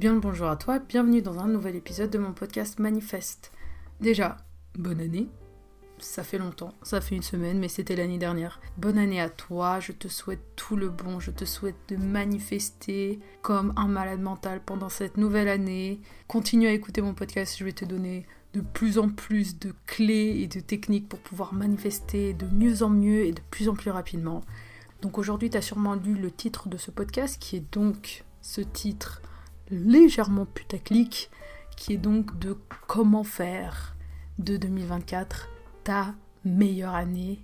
Bien le bonjour à toi, bienvenue dans un nouvel épisode de mon podcast Manifeste. Déjà, bonne année. Ça fait longtemps, ça fait une semaine, mais c'était l'année dernière. Bonne année à toi, je te souhaite tout le bon, je te souhaite de manifester comme un malade mental pendant cette nouvelle année. Continue à écouter mon podcast, je vais te donner de plus en plus de clés et de techniques pour pouvoir manifester de mieux en mieux et de plus en plus rapidement. Donc aujourd'hui, tu as sûrement lu le titre de ce podcast qui est donc ce titre légèrement putaclic, qui est donc de comment faire de 2024 ta meilleure année,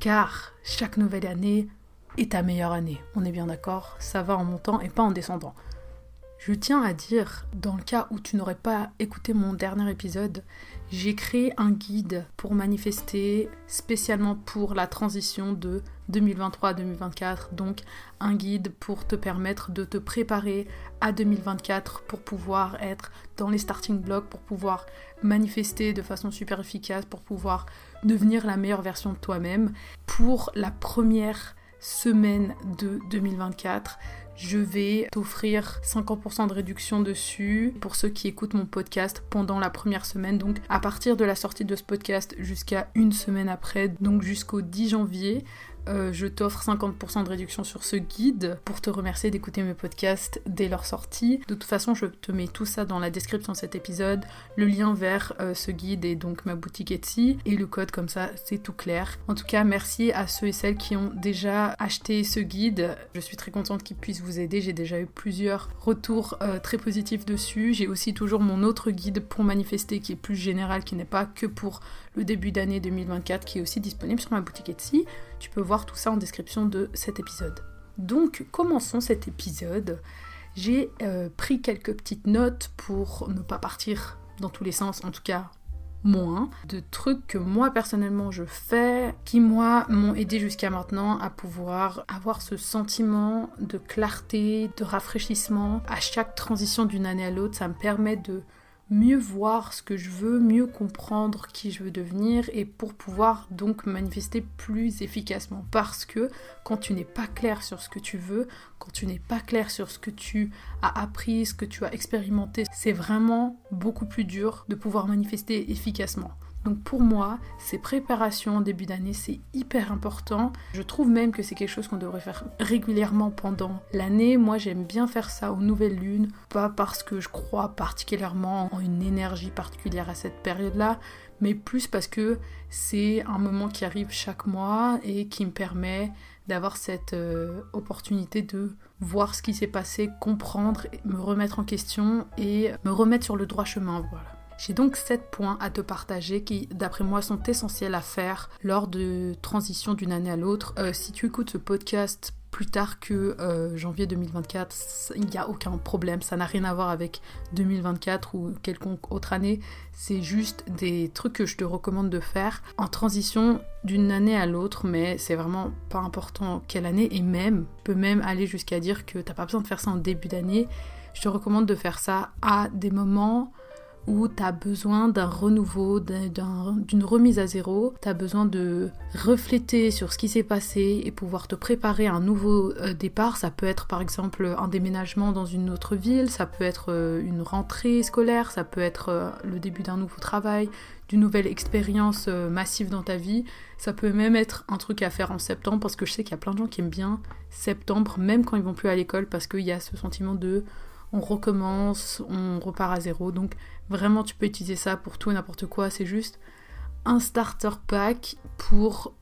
car chaque nouvelle année est ta meilleure année. On est bien d'accord Ça va en montant et pas en descendant. Je tiens à dire, dans le cas où tu n'aurais pas écouté mon dernier épisode, j'ai créé un guide pour manifester spécialement pour la transition de 2023 à 2024. Donc un guide pour te permettre de te préparer à 2024 pour pouvoir être dans les starting blocks, pour pouvoir manifester de façon super efficace, pour pouvoir devenir la meilleure version de toi-même pour la première semaine de 2024 je vais t'offrir 50% de réduction dessus pour ceux qui écoutent mon podcast pendant la première semaine. Donc à partir de la sortie de ce podcast jusqu'à une semaine après, donc jusqu'au 10 janvier, euh, je t'offre 50% de réduction sur ce guide pour te remercier d'écouter mes podcasts dès leur sortie. De toute façon, je te mets tout ça dans la description de cet épisode, le lien vers euh, ce guide et donc ma boutique Etsy et le code comme ça, c'est tout clair. En tout cas, merci à ceux et celles qui ont déjà acheté ce guide. Je suis très contente qu'il puisse vous aider. J'ai déjà eu plusieurs retours euh, très positifs dessus. J'ai aussi toujours mon autre guide pour manifester qui est plus général, qui n'est pas que pour le début d'année 2024 qui est aussi disponible sur ma boutique Etsy. Tu peux voir tout ça en description de cet épisode. Donc commençons cet épisode. J'ai euh, pris quelques petites notes pour ne pas partir dans tous les sens, en tout cas moins, de trucs que moi personnellement je fais, qui moi m'ont aidé jusqu'à maintenant à pouvoir avoir ce sentiment de clarté, de rafraîchissement. À chaque transition d'une année à l'autre, ça me permet de mieux voir ce que je veux, mieux comprendre qui je veux devenir et pour pouvoir donc manifester plus efficacement. Parce que quand tu n'es pas clair sur ce que tu veux, quand tu n'es pas clair sur ce que tu as appris, ce que tu as expérimenté, c'est vraiment beaucoup plus dur de pouvoir manifester efficacement. Donc pour moi, ces préparations en début d'année, c'est hyper important. Je trouve même que c'est quelque chose qu'on devrait faire régulièrement pendant l'année. Moi, j'aime bien faire ça aux nouvelles lunes, pas parce que je crois particulièrement en une énergie particulière à cette période-là, mais plus parce que c'est un moment qui arrive chaque mois et qui me permet d'avoir cette euh, opportunité de voir ce qui s'est passé, comprendre, me remettre en question et me remettre sur le droit chemin, voilà. J'ai donc 7 points à te partager qui, d'après moi, sont essentiels à faire lors de transition d'une année à l'autre. Euh, si tu écoutes ce podcast plus tard que euh, janvier 2024, il n'y a aucun problème, ça n'a rien à voir avec 2024 ou quelconque autre année, c'est juste des trucs que je te recommande de faire en transition d'une année à l'autre, mais c'est vraiment pas important quelle année, et même, peut même aller jusqu'à dire que t'as pas besoin de faire ça en début d'année, je te recommande de faire ça à des moments où tu as besoin d'un renouveau, d'une remise à zéro, tu as besoin de refléter sur ce qui s'est passé et pouvoir te préparer à un nouveau euh, départ. Ça peut être par exemple un déménagement dans une autre ville, ça peut être euh, une rentrée scolaire, ça peut être euh, le début d'un nouveau travail, d'une nouvelle expérience massive dans ta vie. Ça peut même être un truc à faire en septembre parce que je sais qu'il y a plein de gens qui aiment bien septembre, même quand ils vont plus à l'école, parce qu'il y a ce sentiment de on recommence, on repart à zéro. Donc vraiment, tu peux utiliser ça pour tout et n'importe quoi. C'est juste un starter pack pour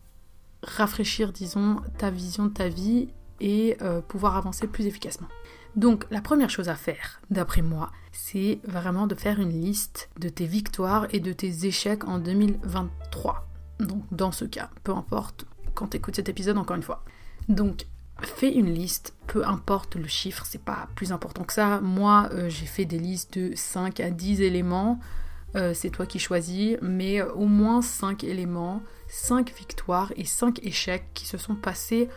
rafraîchir, disons, ta vision de ta vie et euh, pouvoir avancer plus efficacement. Donc la première chose à faire, d'après moi, c'est vraiment de faire une liste de tes victoires et de tes échecs en 2023. Donc dans ce cas, peu importe quand tu cet épisode encore une fois. Donc fais une liste, peu importe le chiffre, c'est pas plus important que ça. Moi, euh, j'ai fait des listes de 5 à 10 éléments. Euh, c'est toi qui choisis, mais au moins 5 éléments, 5 victoires et 5 échecs qui se sont passés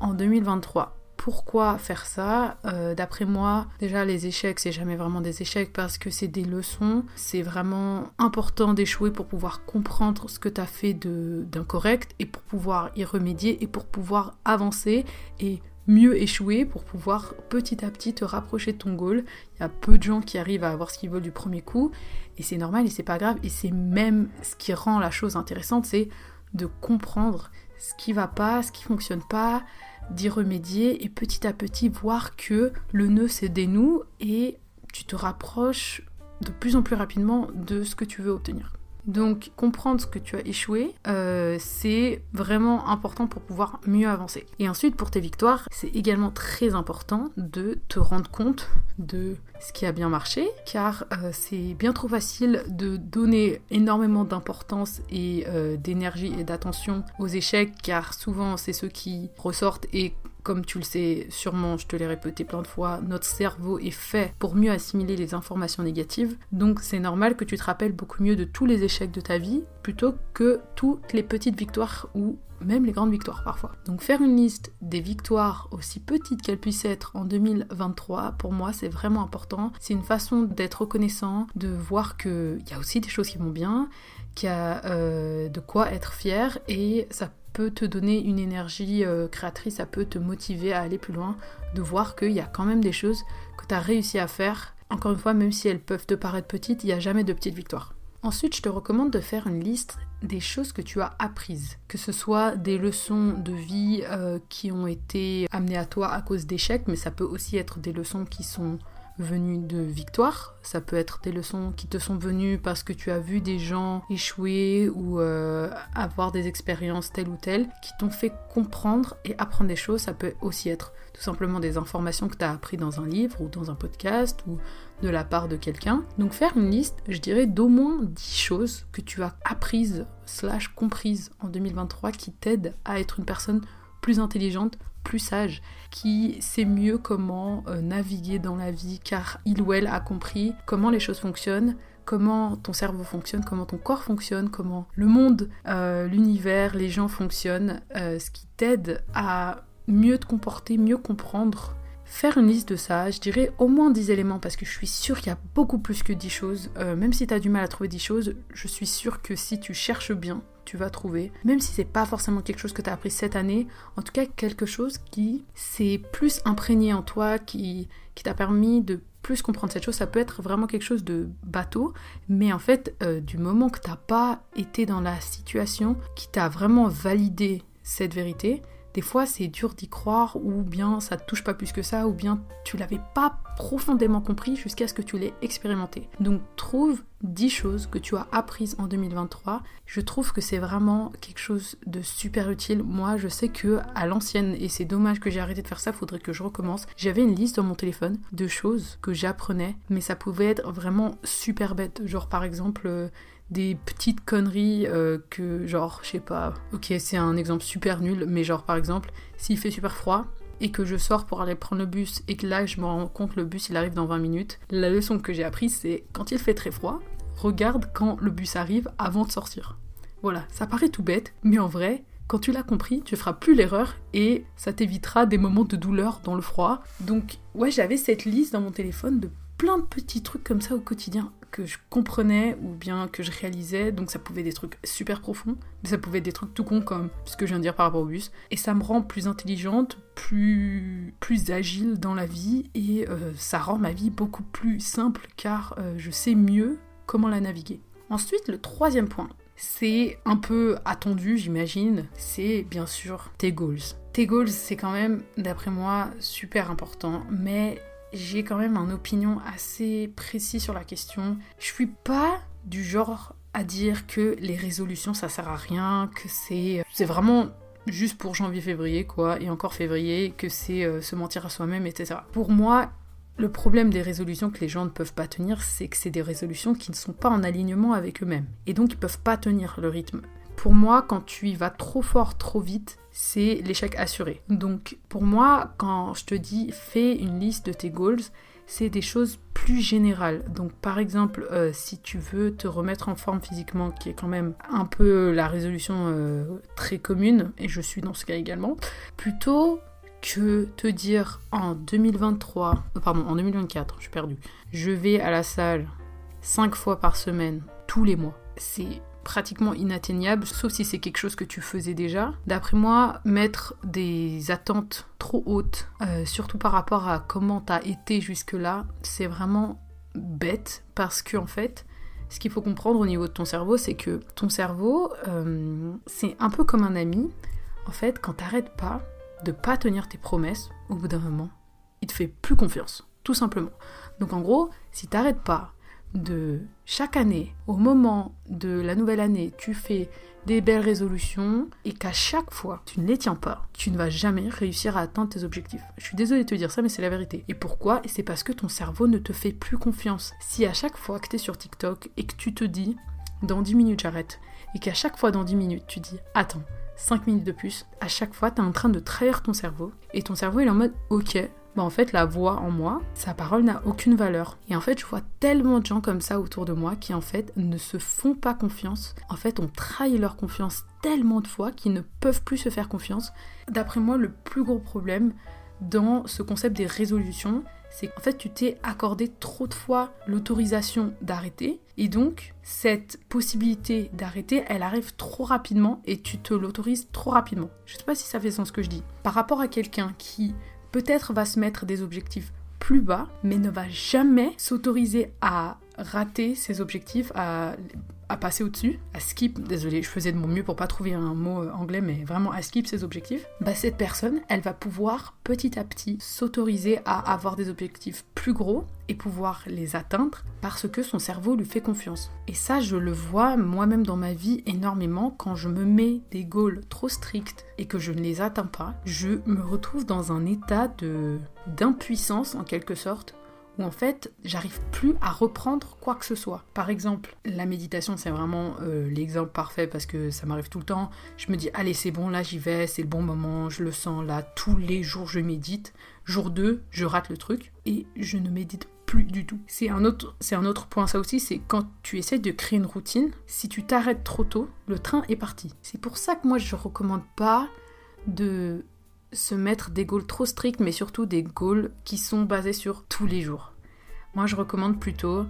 en 2023. Pourquoi faire ça euh, D'après moi, déjà les échecs, c'est jamais vraiment des échecs parce que c'est des leçons. C'est vraiment important d'échouer pour pouvoir comprendre ce que tu as fait d'incorrect et pour pouvoir y remédier et pour pouvoir avancer et mieux échouer pour pouvoir petit à petit te rapprocher de ton goal. Il y a peu de gens qui arrivent à avoir ce qu'ils veulent du premier coup et c'est normal et c'est pas grave et c'est même ce qui rend la chose intéressante, c'est de comprendre ce qui va pas, ce qui fonctionne pas, d'y remédier et petit à petit voir que le nœud se dénoue et tu te rapproches de plus en plus rapidement de ce que tu veux obtenir. Donc comprendre ce que tu as échoué, euh, c'est vraiment important pour pouvoir mieux avancer. Et ensuite pour tes victoires, c'est également très important de te rendre compte de ce qui a bien marché, car euh, c'est bien trop facile de donner énormément d'importance et euh, d'énergie et d'attention aux échecs, car souvent c'est ceux qui ressortent et comme tu le sais sûrement, je te l'ai répété plein de fois, notre cerveau est fait pour mieux assimiler les informations négatives. Donc c'est normal que tu te rappelles beaucoup mieux de tous les échecs de ta vie plutôt que toutes les petites victoires ou même les grandes victoires parfois. Donc faire une liste des victoires aussi petites qu'elles puissent être en 2023, pour moi c'est vraiment important. C'est une façon d'être reconnaissant, de voir qu'il y a aussi des choses qui vont bien, qu'il y a euh, de quoi être fier et ça peut te donner une énergie euh, créatrice, ça peut te motiver à aller plus loin, de voir qu'il y a quand même des choses que tu as réussi à faire. Encore une fois, même si elles peuvent te paraître petites, il n'y a jamais de petites victoires. Ensuite, je te recommande de faire une liste des choses que tu as apprises, que ce soit des leçons de vie euh, qui ont été amenées à toi à cause d'échecs, mais ça peut aussi être des leçons qui sont venues de victoires. Ça peut être des leçons qui te sont venues parce que tu as vu des gens échouer ou euh, avoir des expériences telles ou telles qui t'ont fait comprendre et apprendre des choses. Ça peut aussi être tout simplement des informations que tu as appris dans un livre ou dans un podcast ou de la part de quelqu'un. Donc faire une liste, je dirais, d'au moins 10 choses que tu as apprises slash comprises en 2023 qui t'aident à être une personne plus intelligente, plus sage, qui sait mieux comment euh, naviguer dans la vie, car il ou elle a compris comment les choses fonctionnent, comment ton cerveau fonctionne, comment ton corps fonctionne, comment le monde, euh, l'univers, les gens fonctionnent, euh, ce qui t'aide à mieux te comporter, mieux comprendre. Faire une liste de ça, je dirais au moins 10 éléments parce que je suis sûre qu'il y a beaucoup plus que 10 choses. même si tu as du mal à trouver 10 choses, je suis sûre que si tu cherches bien, tu vas trouver, même si c'est pas forcément quelque chose que tu as appris cette année, en tout cas quelque chose qui s'est plus imprégné en toi, qui, t'a permis de plus comprendre cette chose. Ça peut être vraiment quelque chose de bateau, mais en fait, euh, du moment que t'as pas été dans la situation qui t'a vraiment validé cette vérité, des fois, c'est dur d'y croire, ou bien ça touche pas plus que ça, ou bien tu l'avais pas profondément compris jusqu'à ce que tu l'aies expérimenté. Donc, trouve 10 choses que tu as apprises en 2023. Je trouve que c'est vraiment quelque chose de super utile. Moi, je sais que à l'ancienne, et c'est dommage que j'ai arrêté de faire ça, faudrait que je recommence. J'avais une liste dans mon téléphone de choses que j'apprenais, mais ça pouvait être vraiment super bête. Genre, par exemple, euh, des petites conneries euh, que genre je sais pas ok c'est un exemple super nul mais genre par exemple s'il fait super froid et que je sors pour aller prendre le bus et que là je me rends compte le bus il arrive dans 20 minutes la leçon que j'ai apprise c'est quand il fait très froid regarde quand le bus arrive avant de sortir voilà ça paraît tout bête mais en vrai quand tu l'as compris, tu feras plus l'erreur et ça t'évitera des moments de douleur dans le froid. Donc ouais, j'avais cette liste dans mon téléphone de plein de petits trucs comme ça au quotidien que je comprenais ou bien que je réalisais. Donc ça pouvait être des trucs super profonds, mais ça pouvait être des trucs tout cons comme ce que je viens de dire par rapport au bus. Et ça me rend plus intelligente, plus, plus agile dans la vie et euh, ça rend ma vie beaucoup plus simple car euh, je sais mieux comment la naviguer. Ensuite, le troisième point, c'est un peu attendu, j'imagine, c'est bien sûr tes goals. Tes goals, c'est quand même, d'après moi, super important, mais j'ai quand même une opinion assez précise sur la question. Je suis pas du genre à dire que les résolutions ça sert à rien, que c'est c'est vraiment juste pour janvier-février quoi, et encore février, que c'est euh, se mentir à soi-même, etc. Pour moi, le problème des résolutions que les gens ne peuvent pas tenir, c'est que c'est des résolutions qui ne sont pas en alignement avec eux-mêmes, et donc ils peuvent pas tenir le rythme. Pour moi, quand tu y vas trop fort, trop vite, c'est l'échec assuré. Donc pour moi, quand je te dis fais une liste de tes goals, c'est des choses plus générales. Donc par exemple, euh, si tu veux te remettre en forme physiquement, qui est quand même un peu la résolution euh, très commune, et je suis dans ce cas également, plutôt que te dire en 2023, euh, pardon, en 2024, je suis perdue, je vais à la salle 5 fois par semaine, tous les mois. C'est pratiquement inatteignable, sauf si c'est quelque chose que tu faisais déjà. D'après moi, mettre des attentes trop hautes, euh, surtout par rapport à comment tu as été jusque-là, c'est vraiment bête parce que en fait, ce qu'il faut comprendre au niveau de ton cerveau, c'est que ton cerveau, euh, c'est un peu comme un ami. En fait, quand t'arrêtes pas de pas tenir tes promesses, au bout d'un moment, il te fait plus confiance, tout simplement. Donc en gros, si t'arrêtes pas de chaque année, au moment de la nouvelle année, tu fais des belles résolutions et qu'à chaque fois tu ne les tiens pas, tu ne vas jamais réussir à atteindre tes objectifs. Je suis désolée de te dire ça, mais c'est la vérité. Et pourquoi? C'est parce que ton cerveau ne te fait plus confiance. Si à chaque fois que tu es sur TikTok et que tu te dis dans 10 minutes j'arrête, et qu'à chaque fois dans 10 minutes tu dis attends, 5 minutes de plus, à chaque fois tu es en train de trahir ton cerveau, et ton cerveau est en mode ok, en fait la voix en moi, sa parole n'a aucune valeur. Et en fait je vois tellement de gens comme ça autour de moi qui en fait ne se font pas confiance. En fait on trahit leur confiance tellement de fois qu'ils ne peuvent plus se faire confiance. D'après moi le plus gros problème dans ce concept des résolutions, c'est qu'en fait tu t'es accordé trop de fois l'autorisation d'arrêter et donc cette possibilité d'arrêter elle arrive trop rapidement et tu te l'autorises trop rapidement. Je sais pas si ça fait sens ce que je dis. Par rapport à quelqu'un qui peut-être va se mettre des objectifs plus bas, mais ne va jamais s'autoriser à rater ses objectifs, à passer au-dessus, à skip, désolé, je faisais de mon mieux pour pas trouver un mot euh, anglais, mais vraiment à skip ses objectifs, bah cette personne, elle va pouvoir petit à petit s'autoriser à avoir des objectifs plus gros et pouvoir les atteindre parce que son cerveau lui fait confiance. Et ça, je le vois moi-même dans ma vie énormément quand je me mets des goals trop stricts et que je ne les atteins pas, je me retrouve dans un état de d'impuissance en quelque sorte où en fait j'arrive plus à reprendre quoi que ce soit. Par exemple, la méditation c'est vraiment euh, l'exemple parfait parce que ça m'arrive tout le temps. Je me dis allez c'est bon là j'y vais, c'est le bon moment, je le sens là, tous les jours je médite. Jour 2, je rate le truc et je ne médite plus du tout. C'est un autre, c'est un autre point ça aussi, c'est quand tu essaies de créer une routine, si tu t'arrêtes trop tôt, le train est parti. C'est pour ça que moi je recommande pas de se mettre des goals trop stricts, mais surtout des goals qui sont basés sur tous les jours. Moi, je recommande plutôt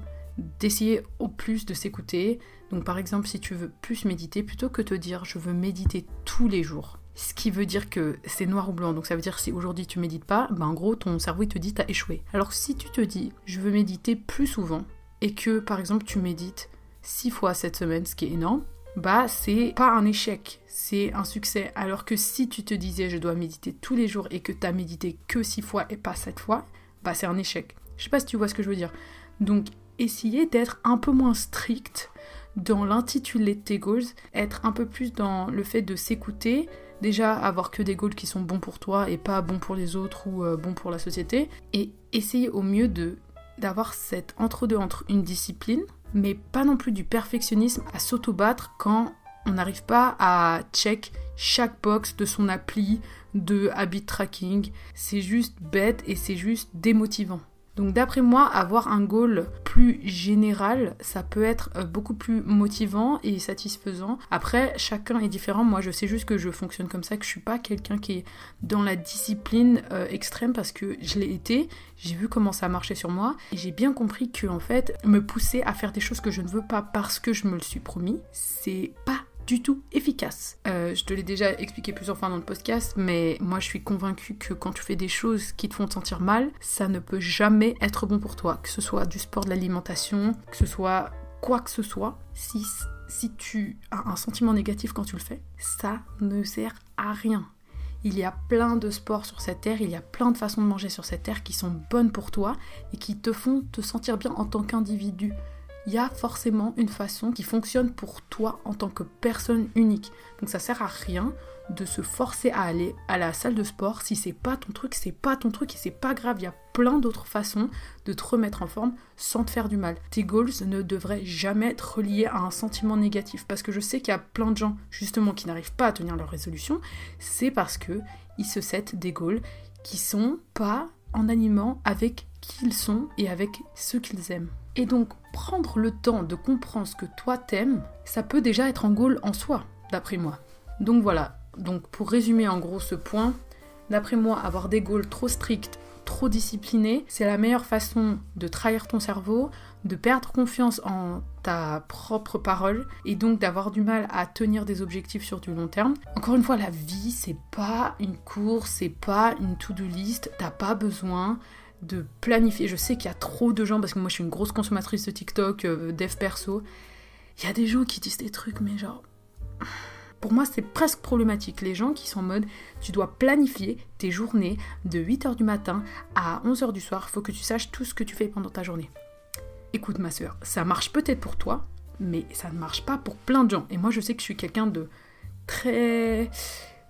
d'essayer au plus de s'écouter. Donc, par exemple, si tu veux plus méditer, plutôt que te dire je veux méditer tous les jours, ce qui veut dire que c'est noir ou blanc. Donc, ça veut dire si aujourd'hui tu médites pas, ben en gros, ton cerveau il te dit t'as échoué. Alors, si tu te dis je veux méditer plus souvent et que par exemple tu médites six fois cette semaine, ce qui est énorme, bah c'est pas un échec, c'est un succès. Alors que si tu te disais je dois méditer tous les jours et que tu as médité que six fois et pas sept fois, bah c'est un échec. Je sais pas si tu vois ce que je veux dire. Donc essayez d'être un peu moins strict dans l'intitulé de tes goals, être un peu plus dans le fait de s'écouter, déjà avoir que des goals qui sont bons pour toi et pas bons pour les autres ou euh, bons pour la société, et essayer au mieux de d'avoir cette entre-deux entre une discipline mais pas non plus du perfectionnisme à s'auto-battre quand on n'arrive pas à check chaque box de son appli de habit tracking. C'est juste bête et c'est juste démotivant. Donc d'après moi, avoir un goal plus général, ça peut être euh, beaucoup plus motivant et satisfaisant. Après, chacun est différent. Moi, je sais juste que je fonctionne comme ça, que je suis pas quelqu'un qui est dans la discipline euh, extrême parce que je l'ai été. J'ai vu comment ça marchait sur moi et j'ai bien compris que en fait, me pousser à faire des choses que je ne veux pas parce que je me le suis promis, c'est pas du tout efficace. Euh, je te l'ai déjà expliqué plusieurs fois dans le podcast, mais moi je suis convaincue que quand tu fais des choses qui te font te sentir mal, ça ne peut jamais être bon pour toi. Que ce soit du sport, de l'alimentation, que ce soit quoi que ce soit, si, si tu as un sentiment négatif quand tu le fais, ça ne sert à rien. Il y a plein de sports sur cette terre, il y a plein de façons de manger sur cette terre qui sont bonnes pour toi et qui te font te sentir bien en tant qu'individu il y a forcément une façon qui fonctionne pour toi en tant que personne unique. Donc ça sert à rien de se forcer à aller à la salle de sport si c'est pas ton truc, c'est pas ton truc et c'est pas grave, il y a plein d'autres façons de te remettre en forme sans te faire du mal. Tes goals ne devraient jamais être reliés à un sentiment négatif parce que je sais qu'il y a plein de gens justement qui n'arrivent pas à tenir leur résolution, c'est parce que ils se settent des goals qui sont pas en animant avec qui ils sont et avec ceux qu'ils aiment. Et donc, prendre le temps de comprendre ce que toi t'aimes, ça peut déjà être un goal en soi, d'après moi. Donc voilà, donc pour résumer en gros ce point, d'après moi, avoir des goals trop stricts, trop discipliné, c'est la meilleure façon de trahir ton cerveau, de perdre confiance en ta propre parole et donc d'avoir du mal à tenir des objectifs sur du long terme. Encore une fois, la vie, c'est pas une course, c'est pas une to-do list, t'as pas besoin de planifier. Je sais qu'il y a trop de gens, parce que moi je suis une grosse consommatrice de TikTok, euh, dev perso, il y a des gens qui disent des trucs, mais genre pour moi, c'est presque problématique. Les gens qui sont en mode, tu dois planifier tes journées de 8h du matin à 11h du soir, faut que tu saches tout ce que tu fais pendant ta journée. Écoute, ma soeur, ça marche peut-être pour toi, mais ça ne marche pas pour plein de gens. Et moi, je sais que je suis quelqu'un de très.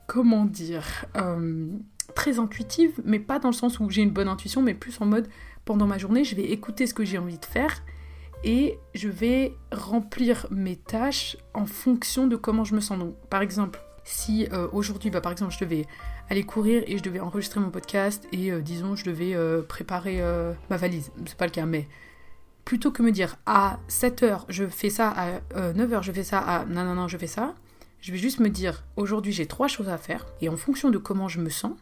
Comment dire euh, Très intuitive, mais pas dans le sens où j'ai une bonne intuition, mais plus en mode, pendant ma journée, je vais écouter ce que j'ai envie de faire et je vais remplir mes tâches en fonction de comment je me sens. Donc, par exemple, si euh, aujourd'hui, bah, par exemple, je devais aller courir et je devais enregistrer mon podcast et euh, disons, je devais euh, préparer ma valise, c'est pas le cas, mais plutôt que me dire à 7h je fais ça, à 9h je fais ça, à non, non, non, je fais ça, je vais juste me dire aujourd'hui j'ai trois choses à faire et en fonction de comment je me sens,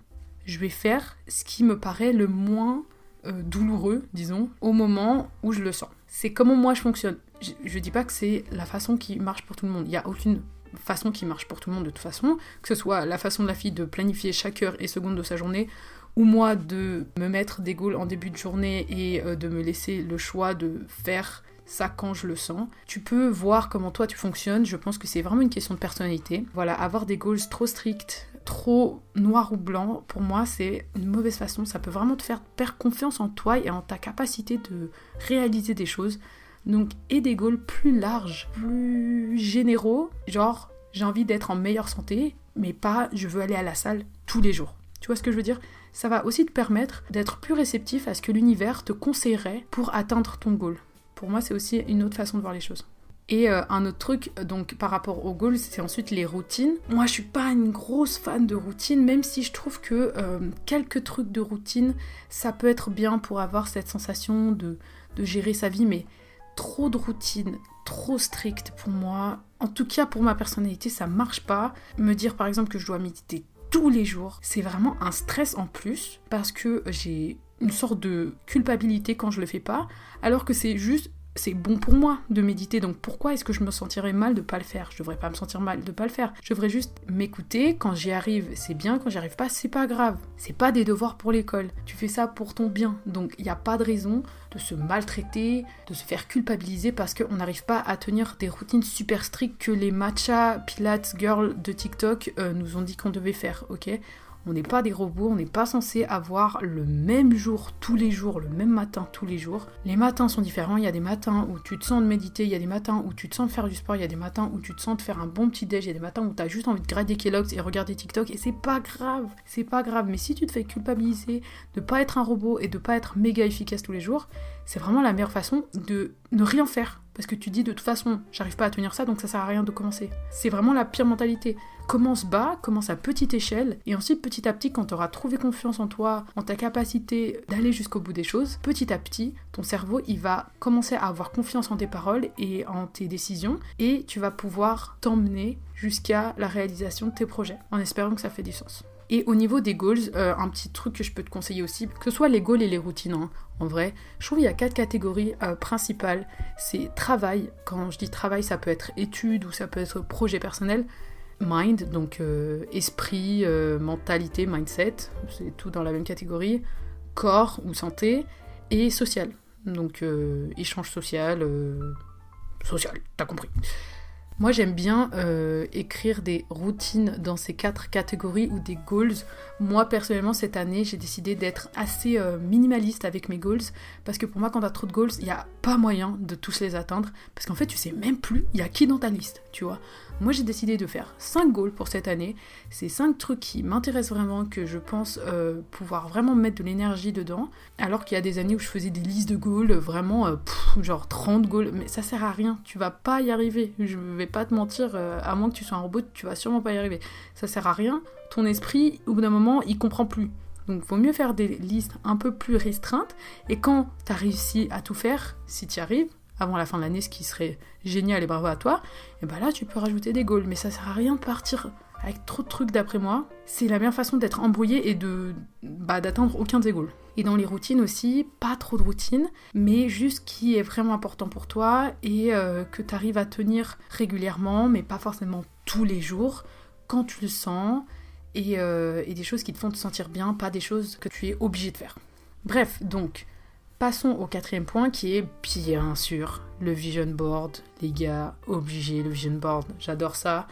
je vais faire ce qui me paraît le moins douloureux, disons, au moment où je le sens c'est comment moi je fonctionne. Je, dis pas que c'est la façon qui marche pour tout le monde. Il n'y a aucune façon qui marche pour tout le monde de toute façon, que ce soit la façon de la fille de planifier chaque heure et seconde de sa journée, ou moi de me mettre des goals en début de journée et euh, de me laisser le choix de faire ça quand je le sens. Tu peux voir comment toi tu fonctionnes, je pense que c'est vraiment une question de personnalité. Voilà, avoir des goals trop stricts, trop noir ou blanc, pour moi c'est une mauvaise façon, ça peut vraiment te faire perdre confiance en toi et en ta capacité de réaliser des choses. Donc, et des goals plus larges, plus généraux, genre j'ai envie d'être en meilleure santé, mais pas je veux aller à la salle tous les jours. Tu vois ce que je veux dire? Ça va aussi te permettre d'être plus réceptif à ce que l'univers te conseillerait pour atteindre ton goal. Pour moi, c'est aussi une autre façon de voir les choses. Et euh, un autre truc, donc par rapport aux goals, c'est ensuite les routines. Moi, je suis pas une grosse fan de routine, même si je trouve que euh, quelques trucs de routine, ça peut être bien pour avoir cette sensation de, gérer sa vie, mais trop de routine, trop strict pour moi. En tout cas, pour ma personnalité, ça marche pas. Me dire par exemple que je dois méditer tous les jours, c'est vraiment un stress en plus parce que j'ai une sorte de culpabilité quand je le fais pas, alors que c'est juste c'est bon pour moi de méditer, donc pourquoi est-ce que je me sentirais mal de pas le faire? Je devrais pas me sentir mal de pas le faire. Je devrais juste m'écouter. Quand j'y arrive, c'est bien. Quand j'y arrive pas, c'est pas grave. C'est pas des devoirs pour l'école. Tu fais ça pour ton bien. Donc il n'y a pas de raison de se maltraiter, de se faire culpabiliser parce qu'on n'arrive pas à tenir des routines super strictes que les matcha pilates girls de TikTok euh, nous ont dit qu'on devait faire. Ok? On n'est pas des robots, on n'est pas censé avoir le même jour tous les jours, le même matin tous les jours. Les matins sont différents, il y a des matins où tu te sens de méditer, il y a des matins où tu te sens de faire du sport, il y a des matins où tu te sens de faire un bon petit déj, il y a des matins où tu as juste envie de grader Kellogg's et regarder TikTok et c'est pas grave, c'est pas grave. Mais si tu te fais culpabiliser de pas être un robot et de pas être méga efficace tous les jours, c'est vraiment la meilleure façon de ne rien faire. Parce que tu dis de toute façon, j'arrive pas à tenir ça, donc ça sert à rien de commencer. C'est vraiment la pire mentalité. Commence bas, commence à petite échelle, et ensuite petit à petit, quand tu auras trouvé confiance en toi, en ta capacité d'aller jusqu'au bout des choses, petit à petit, ton cerveau, il va commencer à avoir confiance en tes paroles et en tes décisions, et tu vas pouvoir t'emmener jusqu'à la réalisation de tes projets, en espérant que ça fait du sens. Et au niveau des goals, euh, un petit truc que je peux te conseiller aussi, que ce soit les goals et les routines, hein, en vrai, je trouve qu'il y a quatre catégories euh, principales. C'est travail, quand je dis travail, ça peut être études ou ça peut être projet personnel. Mind, donc euh, esprit, mentalité, mindset, c'est tout dans la même catégorie. Corps ou santé. Et social, donc échange social, social, t'as compris. Moi, j'aime bien euh, écrire des routines dans ces quatre catégories ou des goals. Moi, personnellement, cette année, j'ai décidé d'être assez euh, minimaliste avec mes goals parce que pour moi, quand t'as trop de goals, il n'y a pas moyen de tous les atteindre parce qu'en fait, tu sais même plus il y a qui dans ta liste, tu vois. Moi, j'ai décidé de faire 5 goals pour cette année. C'est 5 trucs qui m'intéressent vraiment, que je pense euh, pouvoir vraiment mettre de l'énergie dedans. Alors qu'il y a des années où je faisais des listes de goals, vraiment, euh, genre 30 goals. Mais ça sert à rien. Tu vas pas y arriver. Je vais pas te mentir, euh, à moins que tu sois un robot, tu vas sûrement pas y arriver. Ça sert à rien. Ton esprit, au bout d'un moment, il comprend plus. Donc, vaut mieux faire des listes un peu plus restreintes. Et quand tu as réussi à tout faire, si tu y arrives, avant la fin de l'année, ce qui serait génial et bravo à toi, et ben là tu peux rajouter des goals. Mais ça sert à rien de partir avec trop de trucs d'après moi, c'est la meilleure façon d'être embrouillé et de bah, d'atteindre aucun des goals. Et dans les routines aussi, pas trop de routines, mais juste qui est vraiment important pour toi et euh, que tu arrives à tenir régulièrement, mais pas forcément tous les jours, quand tu le sens, euh, et des choses qui te font te sentir bien, pas des choses que tu es obligé de faire. Bref, donc, passons au quatrième point qui est bien sûr le vision board. Les gars, obligé le vision board, j'adore ça.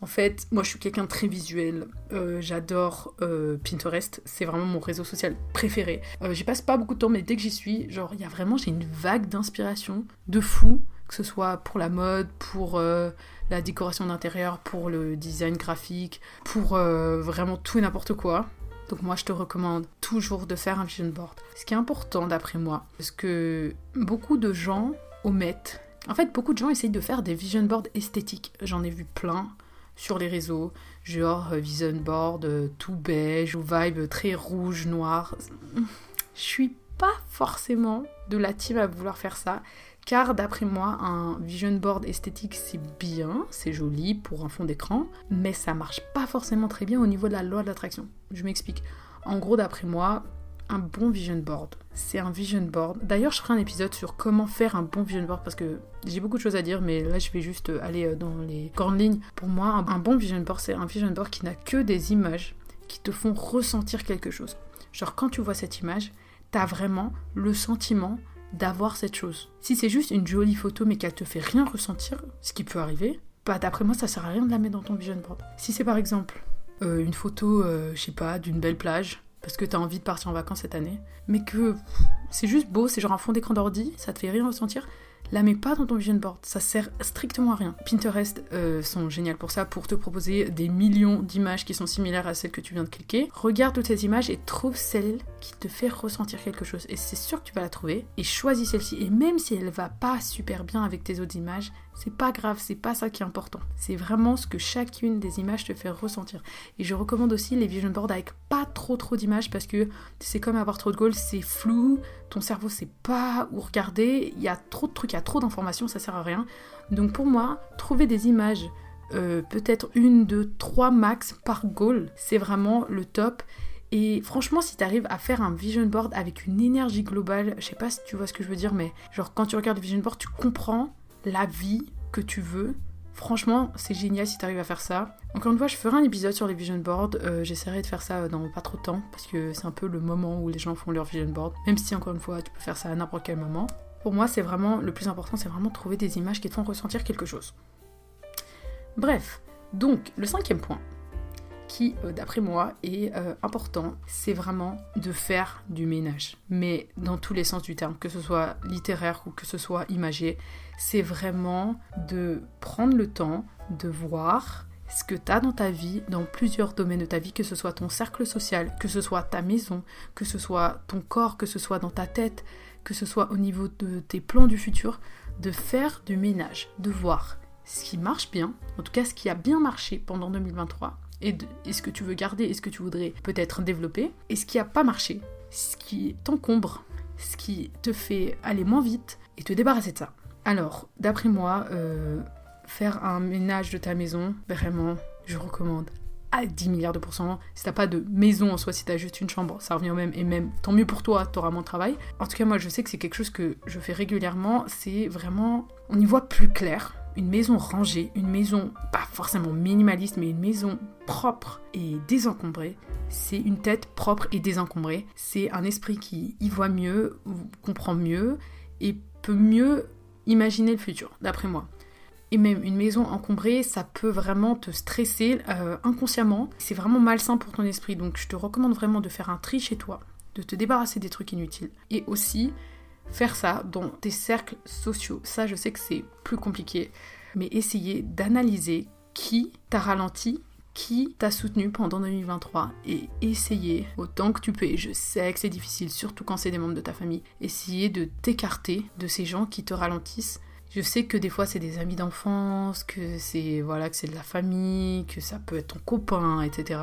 En fait, moi je suis quelqu'un de très visuel. Euh, j'adore euh, Pinterest. C'est vraiment mon réseau social préféré. Euh, j'y passe pas beaucoup de temps, mais dès que j'y suis, genre, il y a vraiment, j'ai une vague d'inspiration de fou. Que ce soit pour la mode, pour la décoration d'intérieur, pour le design graphique, pour vraiment tout et n'importe quoi. Donc moi je te recommande toujours de faire un vision board. Ce qui est important d'après moi, parce que beaucoup de gens omettent. En fait, beaucoup de gens essayent de faire des vision boards esthétiques. J'en ai vu plein sur les réseaux, genre euh, vision board euh, tout beige ou vibe très rouge, noir. Je suis pas forcément de la team à vouloir faire ça, car d'après moi, un vision board esthétique c'est bien, c'est joli pour un fond d'écran, mais ça marche pas forcément très bien au niveau de la loi de l'attraction. Je m'explique. En gros, d'après moi, un bon vision board. C'est un vision board. D'ailleurs, je ferai un épisode sur comment faire un bon vision board parce que j'ai beaucoup de choses à dire, mais là, je vais juste aller euh, dans les grandes lignes. Pour moi, un bon vision board, c'est un vision board qui n'a que des images qui te font ressentir quelque chose. Genre, quand tu vois cette image, t'as vraiment le sentiment d'avoir cette chose. Si c'est juste une jolie photo mais qu'elle te fait rien ressentir, ce qui peut arriver, bah d'après moi, ça sert à rien de la mettre dans ton vision board. Si c'est par exemple euh, une photo, euh, je sais pas, d'une belle plage, parce que tu as envie de partir en vacances cette année, mais que c'est juste beau, c'est genre un fond d'écran d'ordi, ça te fait rien ressentir, la mets pas dans ton vision board, ça sert strictement à rien. Pinterest euh, sont géniaux pour ça, pour te proposer des millions d'images qui sont similaires à celles que tu viens de cliquer. Regarde toutes ces images et trouve celle qui te fait ressentir quelque chose. Et c'est sûr que tu vas la trouver. Et choisis celle-ci. Et même si elle va pas super bien avec tes autres images, c'est pas grave, c'est pas ça qui est important. C'est vraiment ce que chacune des images te fait ressentir. Et je recommande aussi les vision boards avec pas trop trop d'images parce que c'est comme avoir trop de goals, c'est flou, ton cerveau sait pas où regarder, il y a trop de trucs, il y a trop d'informations, ça sert à rien. Donc pour moi, trouver des images, euh, peut-être une, deux, trois max par goal, c'est vraiment le top. Et franchement, si tu arrives à faire un vision board avec une énergie globale, je sais pas si tu vois ce que je veux dire, mais genre quand tu regardes le vision board, tu comprends la vie que tu veux. Franchement, c'est génial si tu arrives à faire ça. Encore une fois, je ferai un épisode sur les vision boards. Euh, j'essaierai de faire ça dans pas trop de temps parce que c'est un peu le moment où les gens font leur vision board. Même si, encore une fois, tu peux faire ça à n'importe quel moment. Pour moi, c'est vraiment le plus important, c'est vraiment trouver des images qui te font ressentir quelque chose. Bref, donc le cinquième point, qui, euh, d'après moi, est euh, important, c'est vraiment de faire du ménage. Mais dans tous les sens du terme, que ce soit littéraire ou que ce soit imagé, c'est vraiment de prendre le temps de voir ce que tu as dans ta vie, dans plusieurs domaines de ta vie, que ce soit ton cercle social, que ce soit ta maison, que ce soit ton corps, que ce soit dans ta tête, que ce soit au niveau de tes plans du futur, de faire du ménage, de voir ce qui marche bien, en tout cas ce qui a bien marché pendant 2023, et, ce que tu veux garder et ce que tu voudrais peut-être développer, et ce qui n'a pas marché, ce qui t'encombre, ce qui te fait aller moins vite, et te débarrasser de ça. Alors, d'après moi, euh, faire un ménage de ta maison, vraiment, je recommande à 10 milliards de pourcents. Si t'as pas de maison en soi, si t'as juste une chambre, ça revient au même. Et même, tant mieux pour toi, t'auras moins de travail. En tout cas, moi, je sais que c'est quelque chose que je fais régulièrement. C'est vraiment, on y voit plus clair une maison rangée, une maison pas forcément minimaliste, mais une maison propre et désencombrée, c'est une tête propre et désencombrée. C'est un esprit qui y voit mieux, comprend mieux et peut mieux imaginer le futur, d'après moi. Et même une maison encombrée, ça peut vraiment te stresser euh, inconsciemment. C'est vraiment malsain pour ton esprit. Donc je te recommande vraiment de faire un tri chez toi, de te débarrasser des trucs inutiles. Et aussi, faire ça dans tes cercles sociaux. Ça, je sais que c'est plus compliqué, mais essayer d'analyser qui t'a ralenti, qui t'a soutenu pendant 2023 et essayer autant que tu peux, je sais que c'est difficile, surtout quand c'est des membres de ta famille, essayer de t'écarter de ces gens qui te ralentissent. Je sais que des fois c'est des amis d'enfance, que c'est voilà que c'est de la famille, que ça peut être ton copain, etc.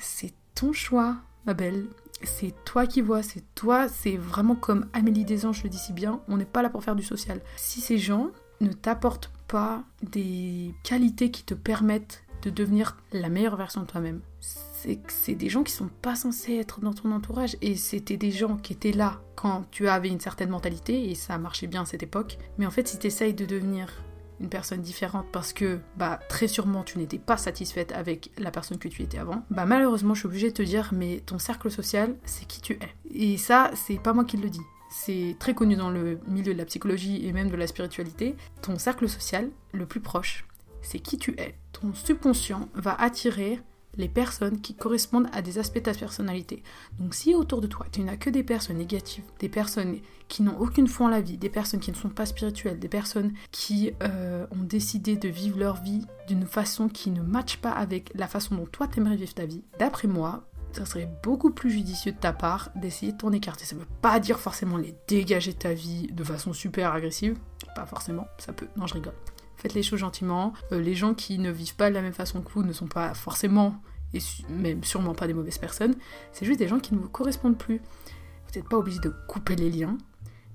C'est ton choix, ma belle c'est toi qui vois, c'est toi, c'est vraiment comme Amélie Desanges le dit si bien, on n'est pas là pour faire du social. Si ces gens ne t'apportent pas des qualités qui te permettent de devenir la meilleure version de toi-même. C'est que c'est des gens qui sont pas censés être dans ton entourage et c'était des gens qui étaient là quand tu avais une certaine mentalité et ça marchait bien à cette époque. Mais en fait, si tu essayes de devenir une personne différente parce que bah très sûrement tu n'étais pas satisfaite avec la personne que tu étais avant, bah malheureusement je suis obligée de te dire mais ton cercle social c'est qui tu es. Et ça c'est pas moi qui le dis. C'est très connu dans le milieu de la psychologie et même de la spiritualité. Ton cercle social le plus proche, c'est qui tu es. Ton subconscient va attirer les personnes qui correspondent à des aspects de ta personnalité. Donc si autour de toi, tu n'as que des personnes négatives, des personnes qui n'ont aucune foi en la vie, des personnes qui ne sont pas spirituelles, des personnes qui euh, ont décidé de vivre leur vie d'une façon qui ne matche pas avec la façon dont toi t'aimerais vivre ta vie, d'après moi, ça serait beaucoup plus judicieux de ta part d'essayer de t'en écarter. Ça ne veut pas dire forcément les dégager de ta vie de façon super agressive, pas forcément, ça peut, non je rigole faites les choses gentiment. Euh, les gens qui ne vivent pas de la même façon que vous ne sont pas forcément, et même sûrement pas des mauvaises personnes, c'est juste des gens qui ne vous correspondent plus. Vous n'êtes pas obligé de couper les liens,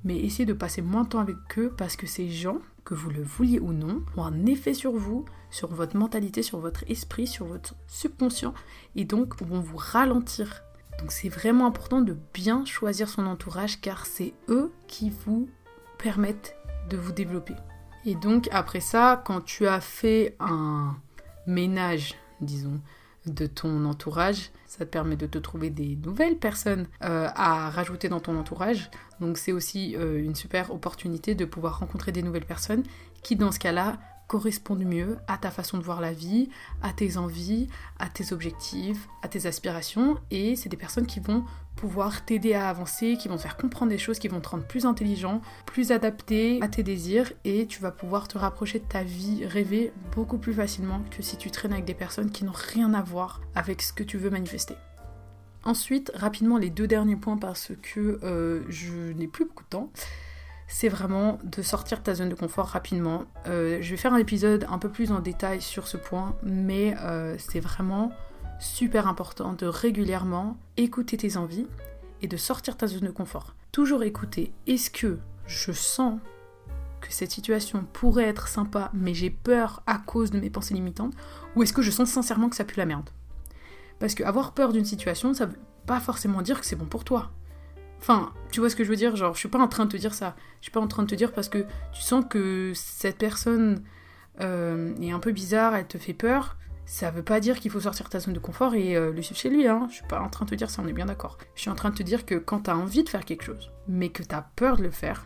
mais essayez de passer moins de temps avec eux parce que ces gens, que vous le vouliez ou non, ont un effet sur vous, sur votre mentalité, sur votre esprit, sur votre subconscient, et donc vont vous ralentir. Donc c'est vraiment important de bien choisir son entourage car c'est eux qui vous permettent de vous développer. Et donc après ça, quand tu as fait un ménage, disons, de ton entourage, ça te permet de te trouver des nouvelles personnes euh, à rajouter dans ton entourage. Donc c'est aussi euh, une super opportunité de pouvoir rencontrer des nouvelles personnes qui dans ce cas-là correspondent mieux à ta façon de voir la vie, à tes envies, à tes objectifs, à tes aspirations. Et c'est des personnes qui vont pouvoir t'aider à avancer, qui vont te faire comprendre des choses, qui vont te rendre plus intelligent, plus adapté à tes désirs. Et tu vas pouvoir te rapprocher de ta vie rêvée beaucoup plus facilement que si tu traînes avec des personnes qui n'ont rien à voir avec ce que tu veux manifester. Ensuite, rapidement les deux derniers points parce que euh, je n'ai plus beaucoup de temps c'est vraiment de sortir de ta zone de confort rapidement. Euh, je vais faire un épisode un peu plus en détail sur ce point, mais euh, c'est vraiment super important de régulièrement écouter tes envies et de sortir de ta zone de confort. Toujours écouter, est-ce que je sens que cette situation pourrait être sympa, mais j'ai peur à cause de mes pensées limitantes, ou est-ce que je sens sincèrement que ça pue la merde? Parce que avoir peur d'une situation, ça veut pas forcément dire que c'est bon pour toi. Enfin, tu vois ce que je veux dire Genre, je suis pas en train de te dire ça. Je suis pas en train de te dire parce que tu sens que cette personne euh, est un peu bizarre, elle te fait peur. Ça veut pas dire qu'il faut sortir de ta zone de confort et euh, le suivre chez lui, hein. Je suis pas en train de te dire ça, on est bien d'accord. Je suis en train de te dire que quand t'as envie de faire quelque chose, mais que t'as peur de le faire,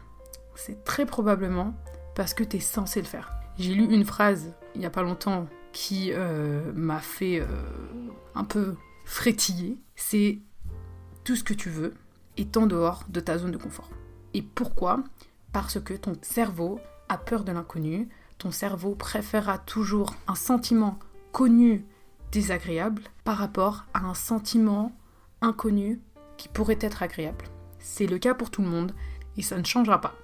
c'est très probablement parce que t'es censé le faire. J'ai lu une phrase il y a pas longtemps qui euh, m'a fait un peu frétiller. C'est tout ce que tu veux, est en dehors de ta zone de confort. Et pourquoi? Parce que ton cerveau a peur de l'inconnu, ton cerveau préférera toujours un sentiment connu désagréable par rapport à un sentiment inconnu qui pourrait être agréable. C'est le cas pour tout le monde et ça ne changera pas.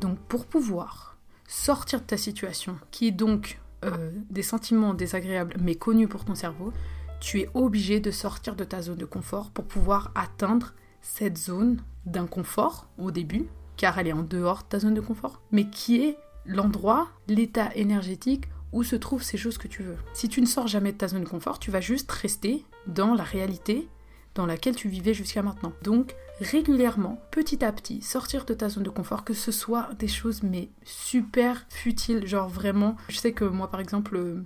Donc pour pouvoir sortir de ta situation, qui est donc euh, des sentiments désagréables mais connus pour ton cerveau, tu es obligé de sortir de ta zone de confort pour pouvoir atteindre cette zone d'inconfort au début, car elle est en dehors de ta zone de confort, mais qui est l'endroit, l'état énergétique où se trouvent ces choses que tu veux. Si tu ne sors jamais de ta zone de confort, tu vas juste rester dans la réalité dans laquelle tu vivais jusqu'à maintenant. Donc, régulièrement, petit à petit, sortir de ta zone de confort, que ce soit des choses mais super futiles, genre vraiment, je sais que moi par exemple,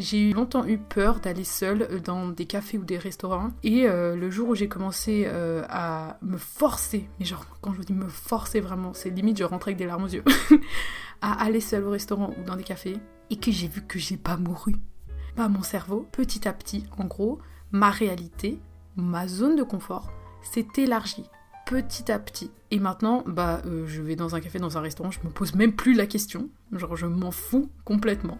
j'ai longtemps eu peur d'aller seule euh, dans des cafés ou des restaurants. Et euh, le jour où j'ai commencé euh, à me forcer, mais genre quand je dis me forcer vraiment, c'est limite je rentrais avec des larmes aux yeux, à aller seule au restaurant ou dans des cafés, et que j'ai vu que j'ai pas mouru. Pas mon cerveau, petit à petit, en gros, ma réalité, ma zone de confort s'est élargie petit à petit. Et maintenant, bah, je vais dans un café, dans un restaurant, je me pose même plus la question. Genre, je m'en fous complètement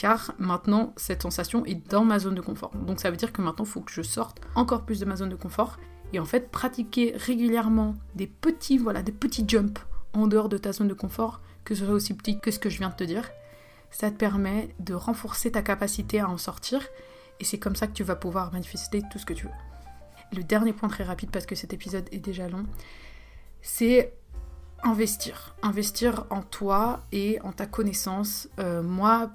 car maintenant cette sensation est dans ma zone de confort. Donc ça veut dire que maintenant il faut que je sorte encore plus de ma zone de confort et en fait pratiquer régulièrement des petits voilà des petits jumps en dehors de ta zone de confort, que ce soit aussi petit que ce que je viens de te dire, ça te permet de renforcer ta capacité à en sortir et c'est comme ça que tu vas pouvoir manifester tout ce que tu veux. Le dernier point très rapide parce que cet épisode est déjà long, c'est investir. Investir en toi et en ta connaissance. Euh, moi,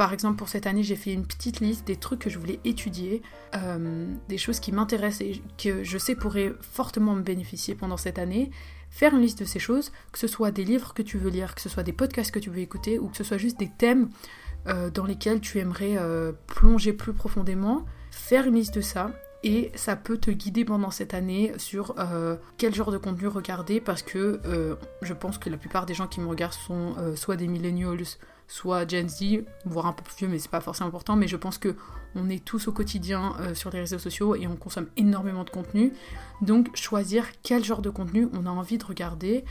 Par exemple, pour cette année, j'ai fait une petite liste des trucs que je voulais étudier, euh, des choses qui m'intéressent et que je sais pourraient fortement me bénéficier pendant cette année. Faire une liste de ces choses, que ce soit des livres que tu veux lire, que ce soit des podcasts que tu veux écouter, ou que ce soit juste des thèmes euh, dans lesquels tu aimerais euh, plonger plus profondément. Faire une liste de ça et ça peut te guider pendant cette année sur quel genre de contenu regarder parce que je pense que la plupart des gens qui me regardent sont soit des millennials, soit Gen Z, voire un peu plus vieux, mais c'est pas forcément important. Mais je pense que on est tous au quotidien sur les réseaux sociaux et on consomme énormément de contenu. Donc choisir quel genre de contenu on a envie de regarder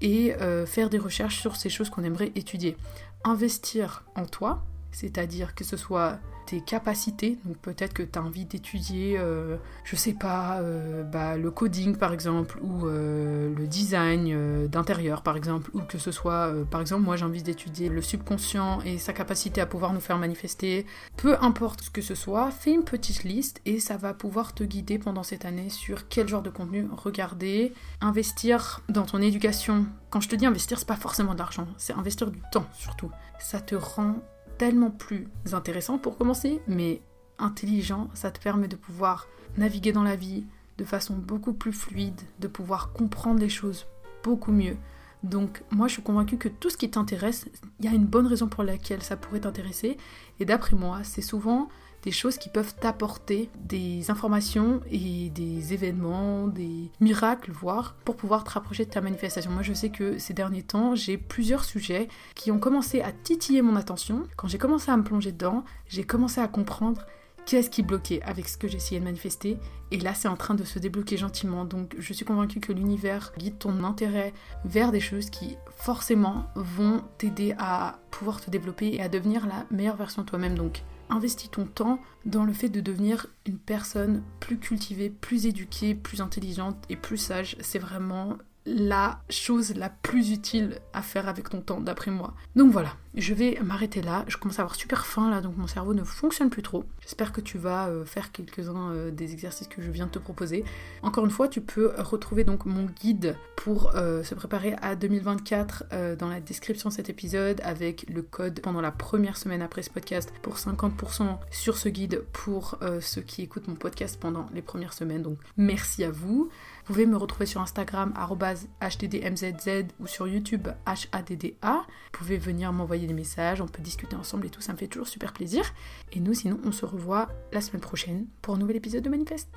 et faire des recherches sur ces choses qu'on aimerait étudier. Investir en toi, c'est-à-dire que ce soit tes capacités. Donc peut-être que tu as envie d'étudier, euh, je sais pas, euh, bah, le coding par exemple, ou euh, le design d'intérieur par exemple, ou que ce soit, par exemple, moi j'ai envie d'étudier le subconscient et sa capacité à pouvoir nous faire manifester. Peu importe ce que ce soit, fais une petite liste et ça va pouvoir te guider pendant cette année sur quel genre de contenu regarder, investir dans ton éducation. Quand je te dis investir, c'est pas forcément de l'argent, c'est investir du temps surtout. Ça te rend tellement plus intéressant pour commencer, mais intelligent, ça te permet de pouvoir naviguer dans la vie de façon beaucoup plus fluide, de pouvoir comprendre les choses beaucoup mieux. Donc moi je suis convaincue que tout ce qui t'intéresse, il y a une bonne raison pour laquelle ça pourrait t'intéresser. Et d'après moi, c'est souvent des choses qui peuvent t'apporter des informations et des événements, des miracles, voire, pour pouvoir te rapprocher de ta manifestation. Moi, je sais que ces derniers temps, j'ai plusieurs sujets qui ont commencé à titiller mon attention. Quand j'ai commencé à me plonger dedans, j'ai commencé à comprendre qu'est-ce qui bloquait avec ce que j'essayais de manifester. Et là, c'est en train de se débloquer gentiment. Donc, je suis convaincue que l'univers guide ton intérêt vers des choses qui, forcément, vont t'aider à pouvoir te développer et à devenir la meilleure version de toi-même. Donc, investis ton temps dans le fait de devenir une personne plus cultivée, plus éduquée, plus intelligente et plus sage. C'est vraiment la chose la plus utile à faire avec ton temps, d'après moi. Donc voilà, je vais m'arrêter là. Je commence à avoir super faim là, donc mon cerveau ne fonctionne plus trop. J'espère que tu vas euh, faire quelques-uns euh, des exercices que je viens de te proposer. Encore une fois, tu peux retrouver donc mon guide pour euh, se préparer à 2024 dans la description de cet épisode avec le code pendant la première semaine après ce podcast pour 50% sur ce guide pour ceux qui écoutent mon podcast pendant les premières semaines. Donc merci à vous. Vous pouvez me retrouver sur Instagram hdmzz ou sur YouTube HADDA. Vous pouvez venir m'envoyer des messages, on peut discuter ensemble et tout, ça me fait toujours super plaisir. Et nous, sinon, on se revoit la semaine prochaine pour un nouvel épisode de Manifeste.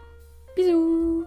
Bisous